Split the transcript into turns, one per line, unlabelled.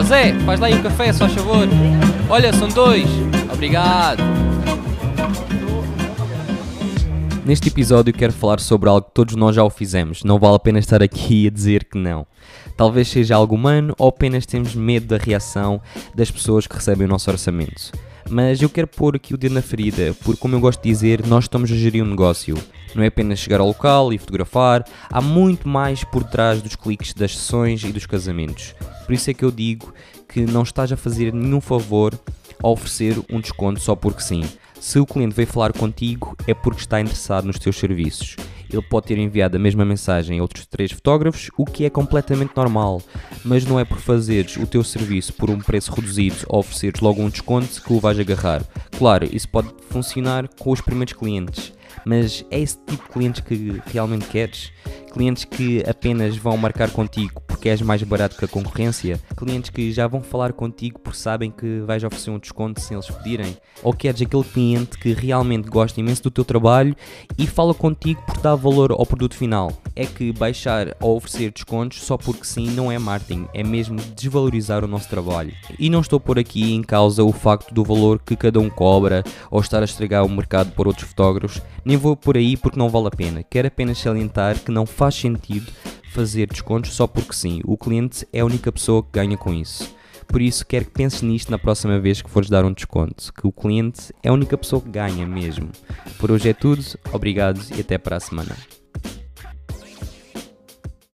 Ó Zé, faz lá aí um café, só favor. Olha, são dois. Obrigado. Neste episódio quero falar sobre algo que todos nós já o fizemos. Não vale a pena estar aqui a dizer que não. Talvez seja algo humano ou apenas temos medo da reação das pessoas que recebem o nosso orçamento. Mas eu quero pôr aqui o dedo na ferida, porque, como eu gosto de dizer, nós estamos a gerir um negócio. Não é apenas chegar ao local e fotografar, há muito mais por trás dos cliques das sessões e dos casamentos. Por isso é que eu digo que não estás a fazer nenhum favor ao oferecer um desconto só porque sim. Se o cliente veio falar contigo, é porque está interessado nos teus serviços. Ele pode ter enviado a mesma mensagem a outros três fotógrafos, o que é completamente normal, mas não é por fazeres o teu serviço por um preço reduzido ou ofereceres logo um desconto que o vais agarrar. Claro, isso pode funcionar com os primeiros clientes, mas é esse tipo de clientes que realmente queres? Clientes que apenas vão marcar contigo porque és mais barato que a concorrência? Clientes que já vão falar contigo porque sabem que vais oferecer um desconto sem eles pedirem? Ou queres aquele cliente que realmente gosta imenso do teu trabalho e fala contigo por dar valor ao produto final? É que baixar ou oferecer descontos só porque sim não é marketing, é mesmo desvalorizar o nosso trabalho. E não estou por aqui em causa o facto do valor que cada um cobra ou estar a estragar o mercado por outros fotógrafos, nem vou por aí porque não vale a pena. Quero apenas salientar que não faz sentido fazer descontos só porque sim. O cliente é a única pessoa que ganha com isso. Por isso, quero que penses nisto na próxima vez que fores dar um desconto, que o cliente é a única pessoa que ganha mesmo. Por hoje é tudo, obrigado e até para a semana.